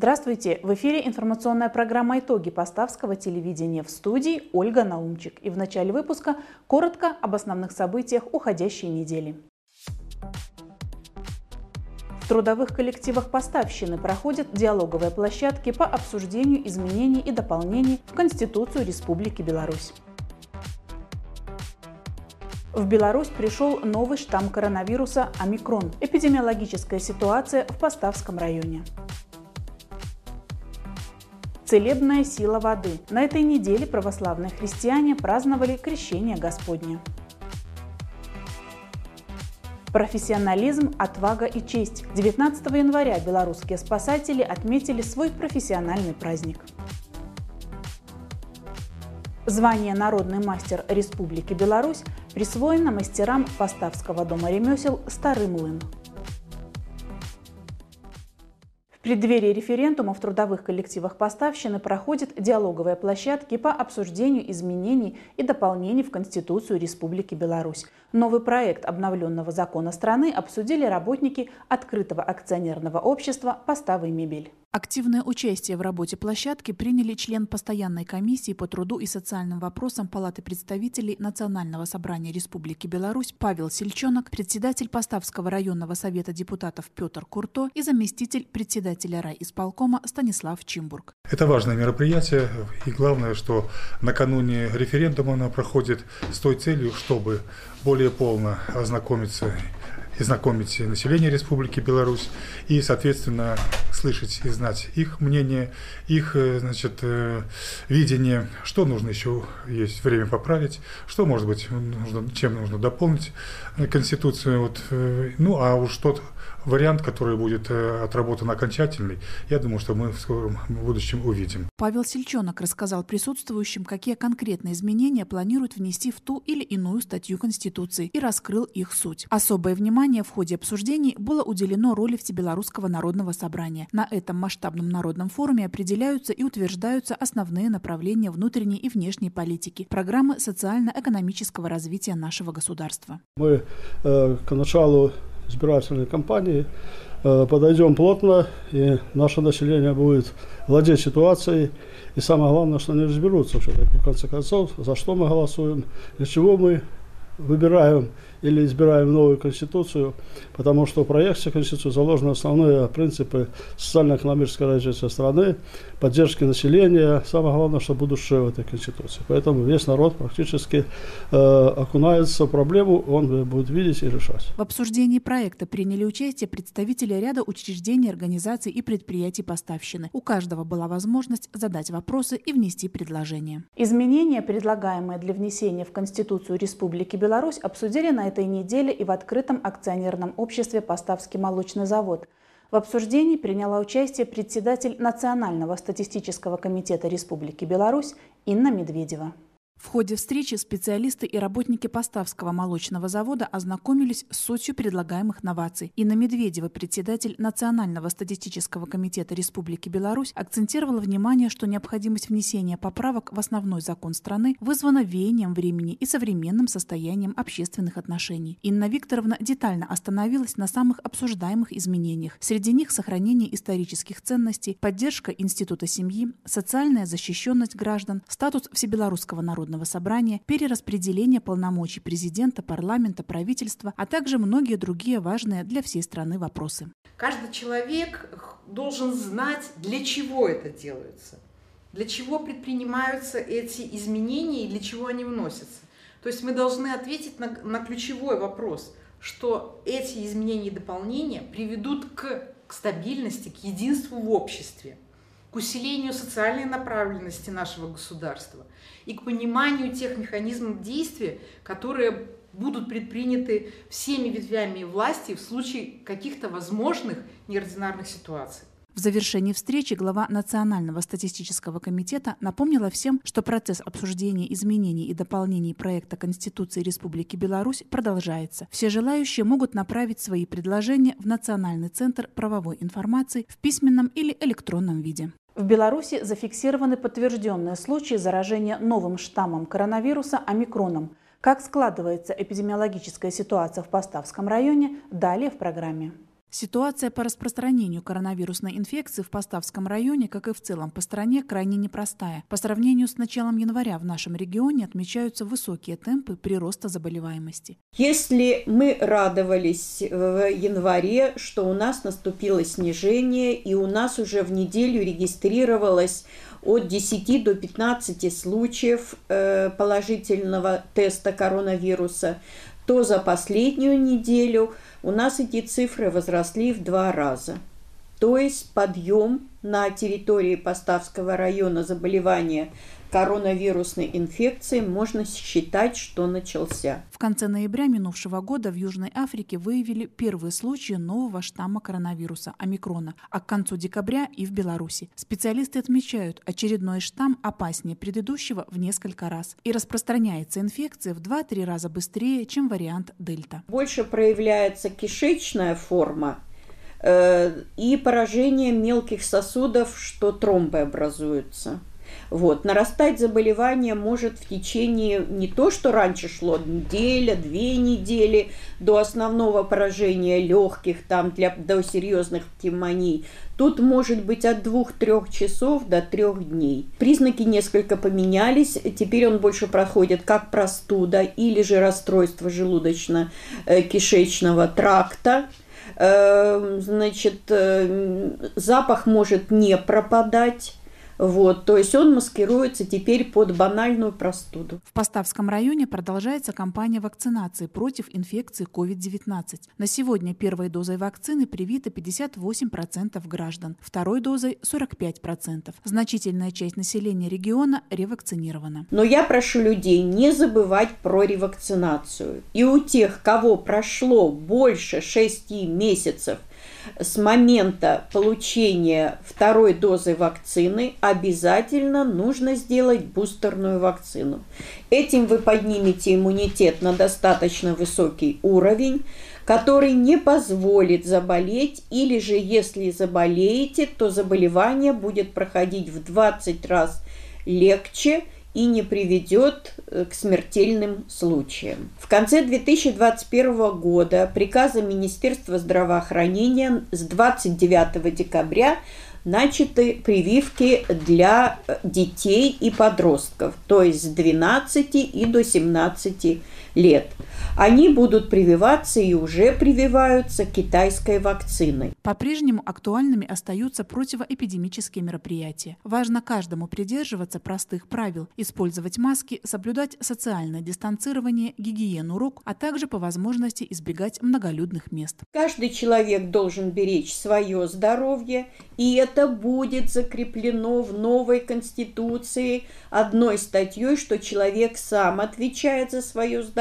Здравствуйте! В эфире информационная программа «Итоги Поставского телевидения» в студии Ольга Наумчик. И в начале выпуска коротко об основных событиях уходящей недели. В трудовых коллективах поставщины проходят диалоговые площадки по обсуждению изменений и дополнений в Конституцию Республики Беларусь. В Беларусь пришел новый штамм коронавируса «Омикрон». Эпидемиологическая ситуация в Поставском районе. Целебная сила воды. На этой неделе православные христиане праздновали Крещение Господне. Профессионализм, отвага и честь. 19 января белорусские спасатели отметили свой профессиональный праздник. Звание «Народный мастер Республики Беларусь» присвоено мастерам Поставского дома ремесел «Старый млын». Преддверии референдума в трудовых коллективах поставщины проходят диалоговые площадки по обсуждению изменений и дополнений в Конституцию Республики Беларусь. Новый проект обновленного закона страны обсудили работники открытого акционерного общества «Поставы мебель». Активное участие в работе площадки приняли член постоянной комиссии по труду и социальным вопросам Палаты представителей Национального собрания Республики Беларусь Павел Сельчонок, председатель Поставского районного совета депутатов Петр Курто и заместитель председателя райисполкома Станислав Чимбург. Это важное мероприятие, и главное, что накануне референдума оно проходит с той целью, чтобы более полно ознакомиться и знакомить население Республики Беларусь и, соответственно, слышать и знать их мнение, их э, значит, э, видение, что нужно еще есть время поправить, что, может быть, нужно, чем нужно дополнить Конституцию. Вот, э, ну, а уж тот вариант, который будет отработан окончательный, я думаю, что мы в скором будущем увидим. Павел Сельчонок рассказал присутствующим, какие конкретные изменения планируют внести в ту или иную статью Конституции и раскрыл их суть. Особое внимание в ходе обсуждений было уделено роли Всебелорусского народного собрания. На этом масштабном народном форуме определяются и утверждаются основные направления внутренней и внешней политики, программы социально-экономического развития нашего государства. Мы э, к началу избирательной кампании э, подойдем плотно, и наше население будет владеть ситуацией. И самое главное, что они разберутся все-таки, в конце концов, за что мы голосуем, для чего мы выбираем или избираем новую конституцию, потому что в проекте конституции заложены основные принципы социально-экономического развития страны, поддержки населения, самое главное, что будущее в этой конституции. Поэтому весь народ практически э, окунается в проблему, он будет видеть и решать. В обсуждении проекта приняли участие представители ряда учреждений, организаций и предприятий поставщины. У каждого была возможность задать вопросы и внести предложения. Изменения, предлагаемые для внесения в Конституцию Республики Беларусь, обсудили на этой неделе и в открытом акционерном обществе «Поставский молочный завод». В обсуждении приняла участие председатель Национального статистического комитета Республики Беларусь Инна Медведева. В ходе встречи специалисты и работники Поставского молочного завода ознакомились с сутью предлагаемых новаций. Инна Медведева, председатель Национального статистического комитета Республики Беларусь, акцентировала внимание, что необходимость внесения поправок в основной закон страны вызвана веянием времени и современным состоянием общественных отношений. Инна Викторовна детально остановилась на самых обсуждаемых изменениях. Среди них сохранение исторических ценностей, поддержка института семьи, социальная защищенность граждан, статус всебелорусского народа Народного собрания, перераспределение полномочий президента, парламента, правительства, а также многие другие важные для всей страны вопросы. Каждый человек должен знать, для чего это делается, для чего предпринимаются эти изменения и для чего они вносятся. То есть мы должны ответить на, на ключевой вопрос, что эти изменения и дополнения приведут к, к стабильности, к единству в обществе к усилению социальной направленности нашего государства и к пониманию тех механизмов действия, которые будут предприняты всеми ветвями власти в случае каких-то возможных неординарных ситуаций. В завершении встречи глава Национального статистического комитета напомнила всем, что процесс обсуждения изменений и дополнений проекта Конституции Республики Беларусь продолжается. Все желающие могут направить свои предложения в Национальный центр правовой информации в письменном или электронном виде. В Беларуси зафиксированы подтвержденные случаи заражения новым штаммом коронавируса омикроном. Как складывается эпидемиологическая ситуация в Поставском районе, далее в программе. Ситуация по распространению коронавирусной инфекции в Поставском районе, как и в целом по стране, крайне непростая. По сравнению с началом января в нашем регионе отмечаются высокие темпы прироста заболеваемости. Если мы радовались в январе, что у нас наступило снижение, и у нас уже в неделю регистрировалось от 10 до 15 случаев э, положительного теста коронавируса, то за последнюю неделю у нас эти цифры возросли в два раза. То есть подъем на территории Поставского района заболевания коронавирусной инфекции можно считать, что начался. В конце ноября минувшего года в Южной Африке выявили первые случаи нового штамма коронавируса – омикрона, а к концу декабря и в Беларуси. Специалисты отмечают, очередной штамм опаснее предыдущего в несколько раз и распространяется инфекция в 2-3 раза быстрее, чем вариант дельта. Больше проявляется кишечная форма, э, и поражение мелких сосудов, что тромбы образуются. Вот. Нарастать заболевание может в течение не то, что раньше шло неделя, две недели до основного поражения легких, там для, до серьезных пневмоний. Тут может быть от двух-трех часов до трех дней. Признаки несколько поменялись. Теперь он больше проходит как простуда или же расстройство желудочно-кишечного тракта эм, значит, э, запах может не пропадать, вот, то есть он маскируется теперь под банальную простуду. В Поставском районе продолжается кампания вакцинации против инфекции COVID-19. На сегодня первой дозой вакцины привито 58% граждан, второй дозой 45%. Значительная часть населения региона ревакцинирована. Но я прошу людей не забывать про ревакцинацию. И у тех, кого прошло больше 6 месяцев с момента получения второй дозы вакцины обязательно нужно сделать бустерную вакцину. Этим вы поднимете иммунитет на достаточно высокий уровень, который не позволит заболеть, или же если заболеете, то заболевание будет проходить в 20 раз легче и не приведет э, к смертельным случаям. В конце 2021 года приказом Министерства здравоохранения с 29 декабря начаты прививки для э, детей и подростков, то есть с 12 и до 17 лет они будут прививаться и уже прививаются китайской вакциной. По-прежнему актуальными остаются противоэпидемические мероприятия. Важно каждому придерживаться простых правил, использовать маски, соблюдать социальное дистанцирование, гигиену рук, а также по возможности избегать многолюдных мест. Каждый человек должен беречь свое здоровье, и это будет закреплено в новой Конституции одной статьей, что человек сам отвечает за свое здоровье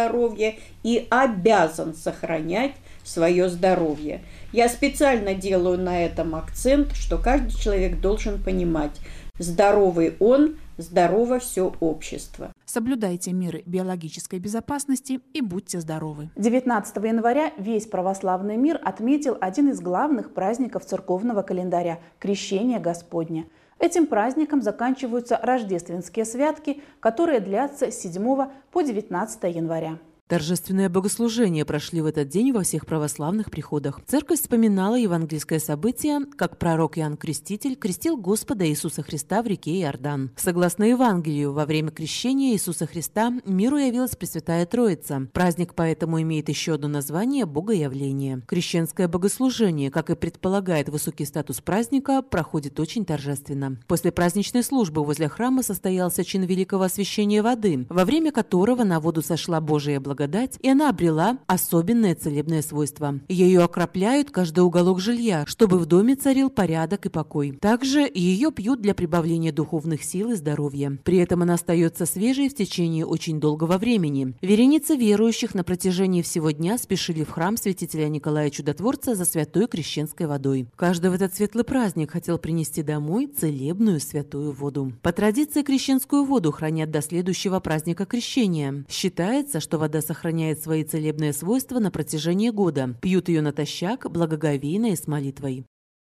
и обязан сохранять свое здоровье. Я специально делаю на этом акцент, что каждый человек должен понимать, здоровый он, здорово все общество. Соблюдайте меры биологической безопасности и будьте здоровы. 19 января весь православный мир отметил один из главных праздников церковного календаря – Крещение Господня. Этим праздником заканчиваются рождественские святки, которые длятся с 7 по 19 января. Торжественные богослужения прошли в этот день во всех православных приходах. Церковь вспоминала евангельское событие, как пророк Иоанн Креститель крестил Господа Иисуса Христа в реке Иордан. Согласно Евангелию, во время крещения Иисуса Христа миру явилась Пресвятая Троица. Праздник поэтому имеет еще одно название – Богоявление. Крещенское богослужение, как и предполагает высокий статус праздника, проходит очень торжественно. После праздничной службы возле храма состоялся чин великого освящения воды, во время которого на воду сошла Божия благодать благодать, и она обрела особенное целебное свойство. Ее окропляют каждый уголок жилья, чтобы в доме царил порядок и покой. Также ее пьют для прибавления духовных сил и здоровья. При этом она остается свежей в течение очень долгого времени. Вереницы верующих на протяжении всего дня спешили в храм святителя Николая Чудотворца за святой крещенской водой. Каждый в этот светлый праздник хотел принести домой целебную святую воду. По традиции крещенскую воду хранят до следующего праздника крещения. Считается, что вода сохраняет свои целебные свойства на протяжении года. Пьют ее натощак, благоговейно и с молитвой.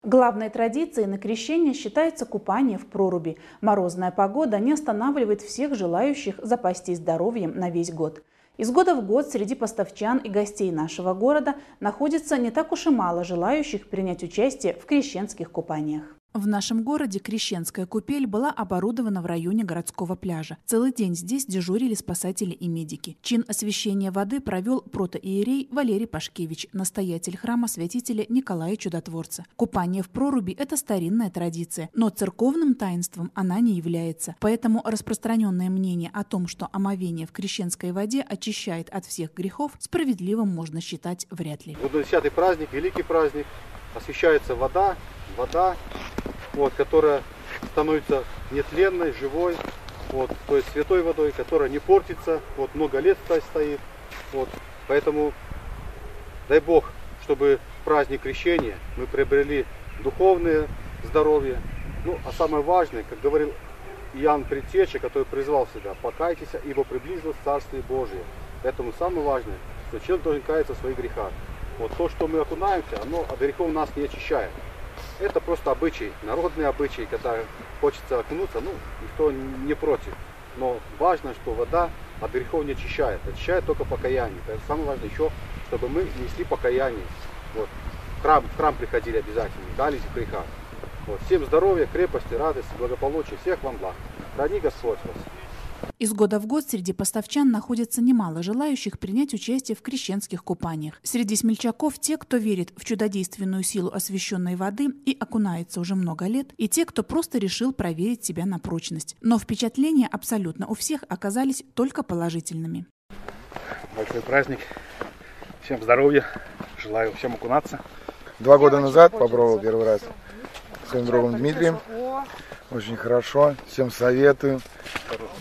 Главной традицией на крещение считается купание в проруби. Морозная погода не останавливает всех желающих запастись здоровьем на весь год. Из года в год среди поставчан и гостей нашего города находится не так уж и мало желающих принять участие в крещенских купаниях. В нашем городе Крещенская купель была оборудована в районе городского пляжа. Целый день здесь дежурили спасатели и медики. Чин освящения воды провел протоиерей Валерий Пашкевич, настоятель храма святителя Николая Чудотворца. Купание в проруби – это старинная традиция, но церковным таинством она не является. Поэтому распространенное мнение о том, что омовение в крещенской воде очищает от всех грехов, справедливым можно считать вряд ли. Вот десятый праздник, великий праздник, освещается вода, вода, вот, которая становится нетленной, живой, вот, то есть святой водой, которая не портится, вот, много лет стоит. Вот, поэтому дай Бог, чтобы в праздник крещения мы приобрели духовное здоровье. Ну, а самое важное, как говорил Иоанн Предтеча, который призвал себя, покайтесь, ибо приблизилось Царствие Божие. Поэтому самое важное, что человек должен каяться в своих грехах. Вот то, что мы окунаемся, оно от грехов нас не очищает. Это просто обычай, народный обычай, когда хочется окунуться, ну, никто не против. Но важно, что вода от грехов не очищает, очищает только покаяние. Это самое важное еще, чтобы мы несли покаяние. Вот. В, храм, в храм приходили обязательно, дались в грехах. Вот. Всем здоровья, крепости, радости, благополучия, всех вам благ. Храни Господь вас. Из года в год среди поставчан находится немало желающих принять участие в крещенских купаниях. Среди смельчаков те, кто верит в чудодейственную силу освященной воды и окунается уже много лет, и те, кто просто решил проверить себя на прочность. Но впечатления абсолютно у всех оказались только положительными. Большой праздник. Всем здоровья. Желаю всем окунаться. Два года назад попробовал первый раз своим другом Дмитрием. Очень хорошо. Всем советую.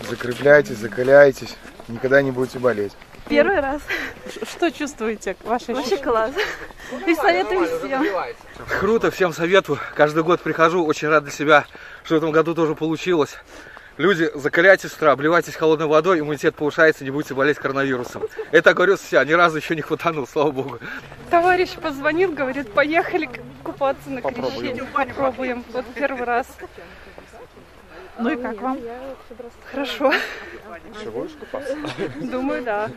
Закрепляйтесь, закаляйтесь. Никогда не будете болеть. Первый раз. Что чувствуете? Ваши Вообще класс. И советую всем. Круто, всем советую. Каждый год прихожу, очень рад для себя, что в этом году тоже получилось. Люди, закаляйтесь с утра, обливайтесь холодной водой, иммунитет повышается, не будете болеть коронавирусом. Это говорю себя, ни разу еще не хватанул, слава богу. Товарищ позвонил, говорит, поехали купаться на крещение. Попробуем. Вот первый раз. Ну и как вам? Хорошо. Думаю, да.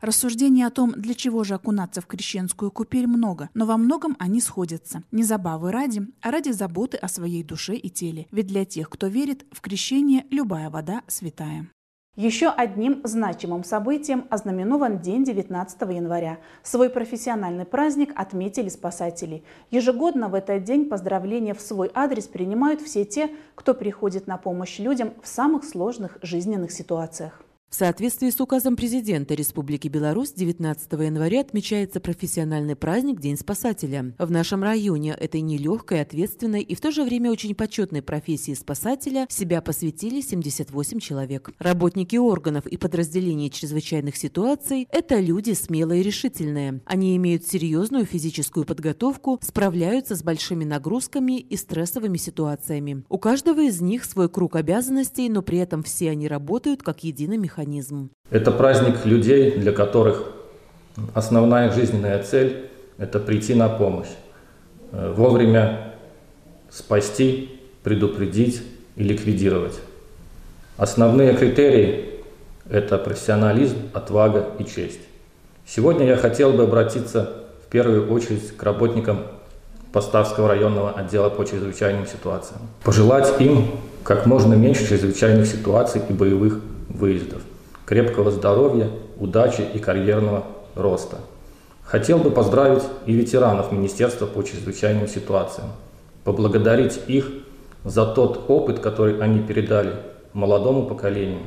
Рассуждений о том, для чего же окунаться в крещенскую купель, много, но во многом они сходятся. Не забавы ради, а ради заботы о своей душе и теле. Ведь для тех, кто верит, в крещение любая вода святая. Еще одним значимым событием ознаменован день 19 января. Свой профессиональный праздник отметили спасатели. Ежегодно в этот день поздравления в свой адрес принимают все те, кто приходит на помощь людям в самых сложных жизненных ситуациях. В соответствии с указом президента Республики Беларусь 19 января отмечается профессиональный праздник День спасателя. В нашем районе этой нелегкой, ответственной и в то же время очень почетной профессии спасателя себя посвятили 78 человек. Работники органов и подразделений чрезвычайных ситуаций – это люди смелые и решительные. Они имеют серьезную физическую подготовку, справляются с большими нагрузками и стрессовыми ситуациями. У каждого из них свой круг обязанностей, но при этом все они работают как единый механизм механизм. Это праздник людей, для которых основная жизненная цель – это прийти на помощь, э, вовремя спасти, предупредить и ликвидировать. Основные критерии – это профессионализм, отвага и честь. Сегодня я хотел бы обратиться в первую очередь к работникам Поставского районного отдела по чрезвычайным ситуациям. Пожелать им как можно меньше чрезвычайных ситуаций и боевых выездов крепкого здоровья, удачи и карьерного роста. Хотел бы поздравить и ветеранов Министерства по чрезвычайным ситуациям, поблагодарить их за тот опыт, который они передали молодому поколению,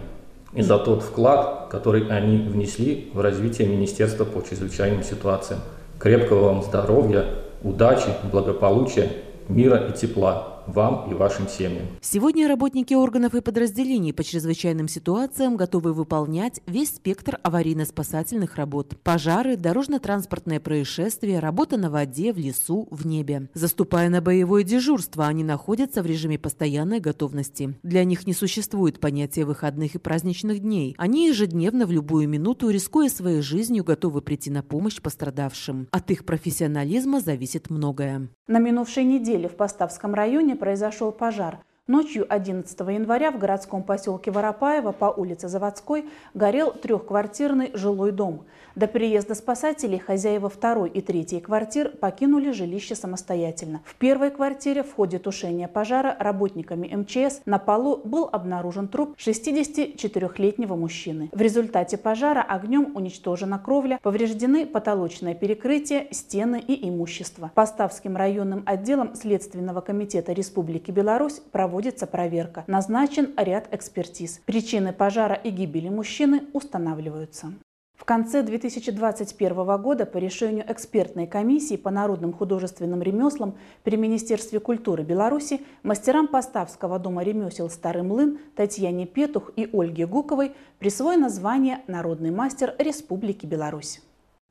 и за тот вклад, который они внесли в развитие Министерства по чрезвычайным ситуациям. Крепкого вам здоровья, удачи, благополучия, мира и тепла вам и вашим семьям. Сегодня работники органов и подразделений по чрезвычайным ситуациям готовы выполнять весь спектр аварийно-спасательных работ. Пожары, дорожно-транспортные происшествия, работа на воде, в лесу, в небе. Заступая на боевое дежурство, они находятся в режиме постоянной готовности. Для них не существует понятия выходных и праздничных дней. Они ежедневно в любую минуту, рискуя своей жизнью, готовы прийти на помощь пострадавшим. От их профессионализма зависит многое. На минувшей неделе в Поставском районе произошел пожар. Ночью 11 января в городском поселке Воропаево по улице Заводской горел трехквартирный жилой дом. До приезда спасателей хозяева второй и третьей квартир покинули жилище самостоятельно. В первой квартире в ходе тушения пожара работниками МЧС на полу был обнаружен труп 64-летнего мужчины. В результате пожара огнем уничтожена кровля, повреждены потолочное перекрытие, стены и имущество. Поставским районным отделом Следственного комитета Республики Беларусь проводится проверка. Назначен ряд экспертиз. Причины пожара и гибели мужчины устанавливаются. В конце 2021 года по решению экспертной комиссии по народным художественным ремеслам при Министерстве культуры Беларуси мастерам Поставского дома ремесел «Старый млын» Татьяне Петух и Ольге Гуковой присвоено звание «Народный мастер Республики Беларусь».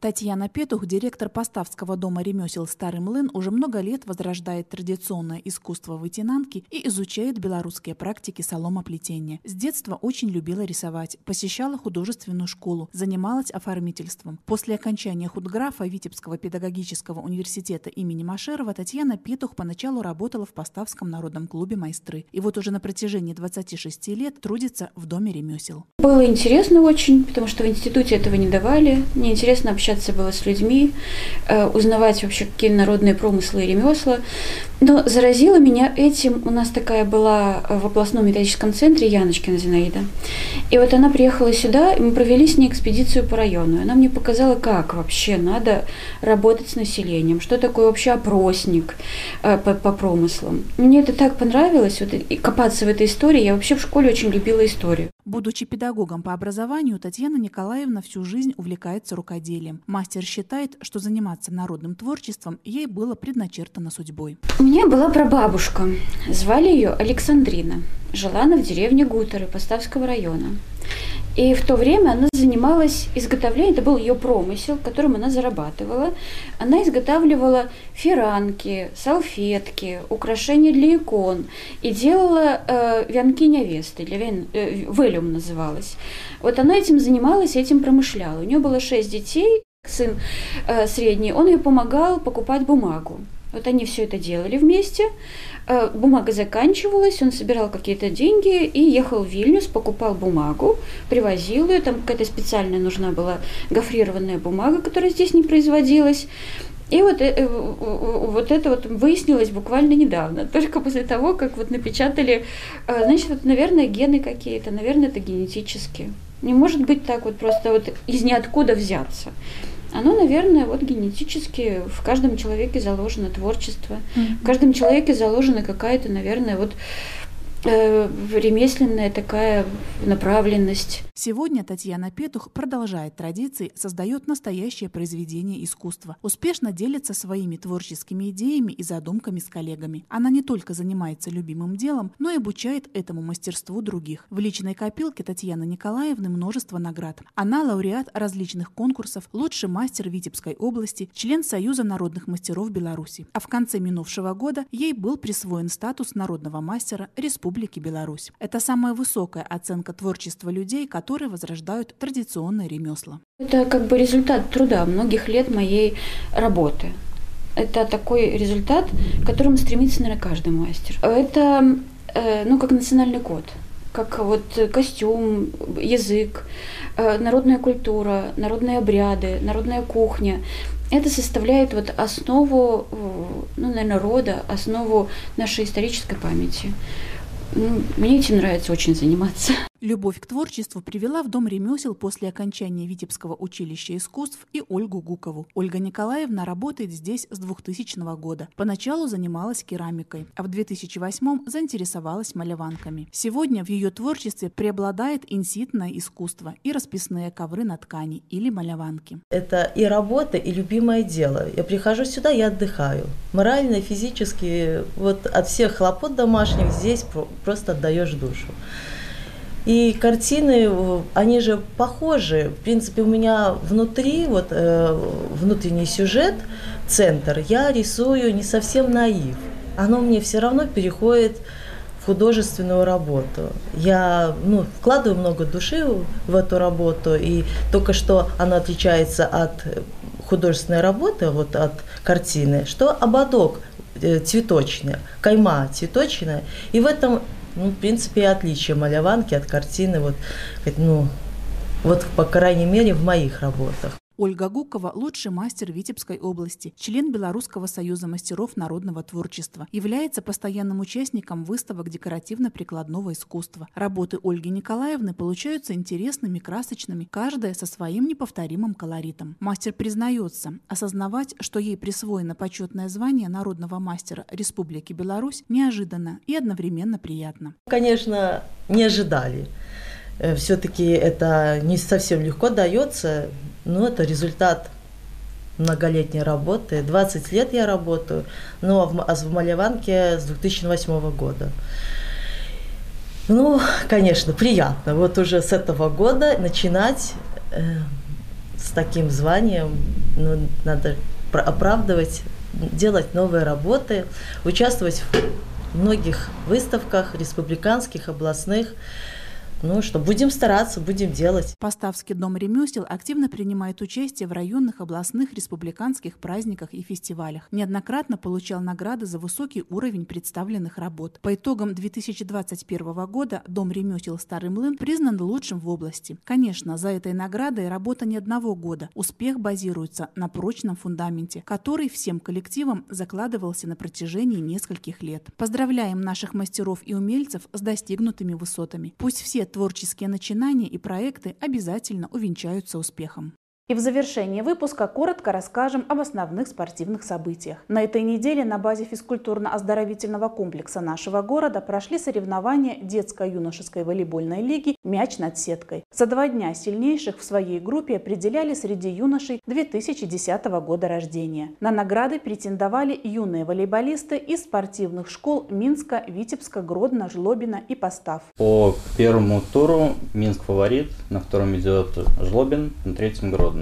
Татьяна Петух, директор Поставского дома ремесел «Старый млын», уже много лет возрождает традиционное искусство вытянанки и изучает белорусские практики соломоплетения. С детства очень любила рисовать, посещала художественную школу, занималась оформительством. После окончания худграфа Витебского педагогического университета имени Машерова Татьяна Петух поначалу работала в Поставском народном клубе «Майстры». И вот уже на протяжении 26 лет трудится в доме ремесел. Было интересно очень, потому что в институте этого не давали. Мне интересно общаться общаться было с людьми, э, узнавать вообще, какие народные промыслы и ремесла. Но заразила меня этим, у нас такая была в областном методическом центре Яночкина Зинаида. И вот она приехала сюда, и мы провели с ней экспедицию по району. Она мне показала, как вообще надо работать с населением, что такое вообще опросник э, по, по промыслам. Мне это так понравилось, вот, и копаться в этой истории. Я вообще в школе очень любила историю. Будучи педагогом по образованию, Татьяна Николаевна всю жизнь увлекается рукоделием. Мастер считает, что заниматься народным творчеством ей было предначертано судьбой. У меня была прабабушка. Звали ее Александрина. Жила она в деревне Гутеры Поставского района. И в то время она занималась изготовлением, это был ее промысел, которым она зарабатывала. Она изготавливала фиранки, салфетки, украшения для икон и делала э, венки невесты, для вен, э, велюм называлась. Вот она этим занималась, этим промышляла. У нее было шесть детей, сын э, средний, он ей помогал покупать бумагу. Вот они все это делали вместе. Э, бумага заканчивалась, он собирал какие-то деньги и ехал в Вильнюс, покупал бумагу, привозил ее. Там какая-то специальная нужна была гофрированная бумага, которая здесь не производилась. И вот, э, вот это вот выяснилось буквально недавно, только после того, как вот напечатали, значит, вот, наверное, гены какие-то, наверное, это генетически. Не может быть так вот просто вот из ниоткуда взяться оно, наверное, вот генетически в каждом человеке заложено творчество, mm-hmm. в каждом человеке заложена какая-то, наверное, вот ремесленная такая направленность. Сегодня Татьяна Петух продолжает традиции, создает настоящее произведение искусства, успешно делится своими творческими идеями и задумками с коллегами. Она не только занимается любимым делом, но и обучает этому мастерству других. В личной копилке Татьяны Николаевны множество наград. Она лауреат различных конкурсов, лучший мастер Витебской области, член Союза народных мастеров Беларуси. А в конце минувшего года ей был присвоен статус народного мастера Республики Республики Беларусь. Это самая высокая оценка творчества людей, которые возрождают традиционные ремесла. Это как бы результат труда многих лет моей работы. Это такой результат, к которому стремится, наверное, каждый мастер. Это, э, ну, как национальный код как вот костюм, язык, э, народная культура, народные обряды, народная кухня. Это составляет вот основу, э, ну, наверное, рода, основу нашей исторической памяти. Ну, мне этим нравится очень заниматься. Любовь к творчеству привела в Дом ремесел после окончания Витебского училища искусств и Ольгу Гукову. Ольга Николаевна работает здесь с 2000 года. Поначалу занималась керамикой, а в 2008 заинтересовалась маляванками. Сегодня в ее творчестве преобладает инситное искусство и расписные ковры на ткани или маляванки. Это и работа, и любимое дело. Я прихожу сюда, я отдыхаю. Морально, физически, вот от всех хлопот домашних здесь просто отдаешь душу. И картины, э, они же похожи. В принципе, у меня внутри, вот э, внутренний сюжет, центр, я рисую не совсем наив. Оно мне все равно переходит в художественную работу. Я ну, вкладываю много души в эту работу, и только что она отличается от художественной работы, вот от картины, что ободок Э, цветочная, кайма цветочная. И в этом Ну, в принципе, и отличие маляванки от картины, вот, ну, вот, по крайней мере, в моих работах. Ольга Гукова – лучший мастер Витебской области, член Белорусского союза мастеров народного творчества, является постоянным участником выставок декоративно-прикладного искусства. Работы Ольги Николаевны получаются интересными, красочными, каждая со своим неповторимым колоритом. Мастер признается, осознавать, что ей присвоено почетное звание народного мастера Республики Беларусь, неожиданно и одновременно приятно. Конечно, не ожидали. Э, Все-таки это не совсем легко дается, но это результат многолетней работы. 20 лет я работаю, ну а в, а в Маляванке с 2008 года. Ну, конечно, приятно. Вот уже с этого года начинать э, с таким званием, ну, надо оправдывать, делать новые работы, участвовать в многих выставках республиканских, областных. Ну что, будем стараться, будем делать. Поставский дом ремесел активно принимает участие в районных, областных, республиканских праздниках и фестивалях. Неоднократно получал награды за высокий уровень представленных работ. По итогам 2021 года Дом ремесел «Старый млын» признан лучшим в области. Конечно, за этой наградой работа не одного года. Успех базируется на прочном фундаменте, который всем коллективам закладывался на протяжении нескольких лет. Поздравляем наших мастеров и умельцев с достигнутыми высотами. Пусть все творческие начинания и проекты обязательно увенчаются успехом. И в завершении выпуска коротко расскажем об основных спортивных событиях. На этой неделе на базе физкультурно-оздоровительного комплекса нашего города прошли соревнования детско-юношеской волейбольной лиги «Мяч над сеткой». За два дня сильнейших в своей группе определяли среди юношей 2010 года рождения. На награды претендовали юные волейболисты из спортивных школ Минска, Витебска, Гродно, Жлобина и Постав. По первому туру Минск фаворит, на втором идет Жлобин, на третьем Гродно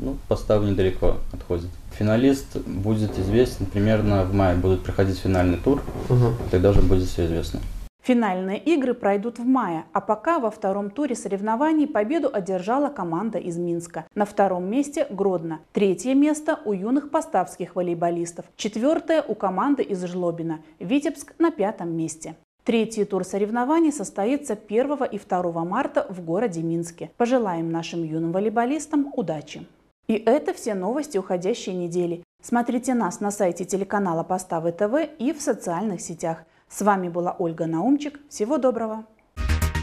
Ну, постав недалеко отходит. Финалист будет известен примерно в мае. Будет проходить финальный тур, угу. тогда уже будет все известно. Финальные игры пройдут в мае, а пока во втором туре соревнований победу одержала команда из Минска. На втором месте Гродно. Третье место у юных поставских волейболистов. Четвертое у команды из Жлобина. Витебск на пятом месте. Третий тур соревнований состоится 1 и 2 марта в городе Минске. Пожелаем нашим юным волейболистам удачи! И это все новости уходящей недели. Смотрите нас на сайте телеканала Поставы ТВ и в социальных сетях. С вами была Ольга Наумчик. Всего доброго!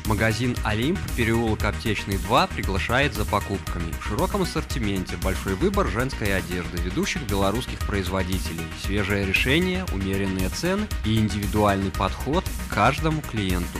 Магазин «Олимп», переулок Аптечный 2 приглашает за покупками. В широком ассортименте большой выбор женской одежды ведущих белорусских производителей, свежее решение, умеренные цены и индивидуальный подход к каждому клиенту.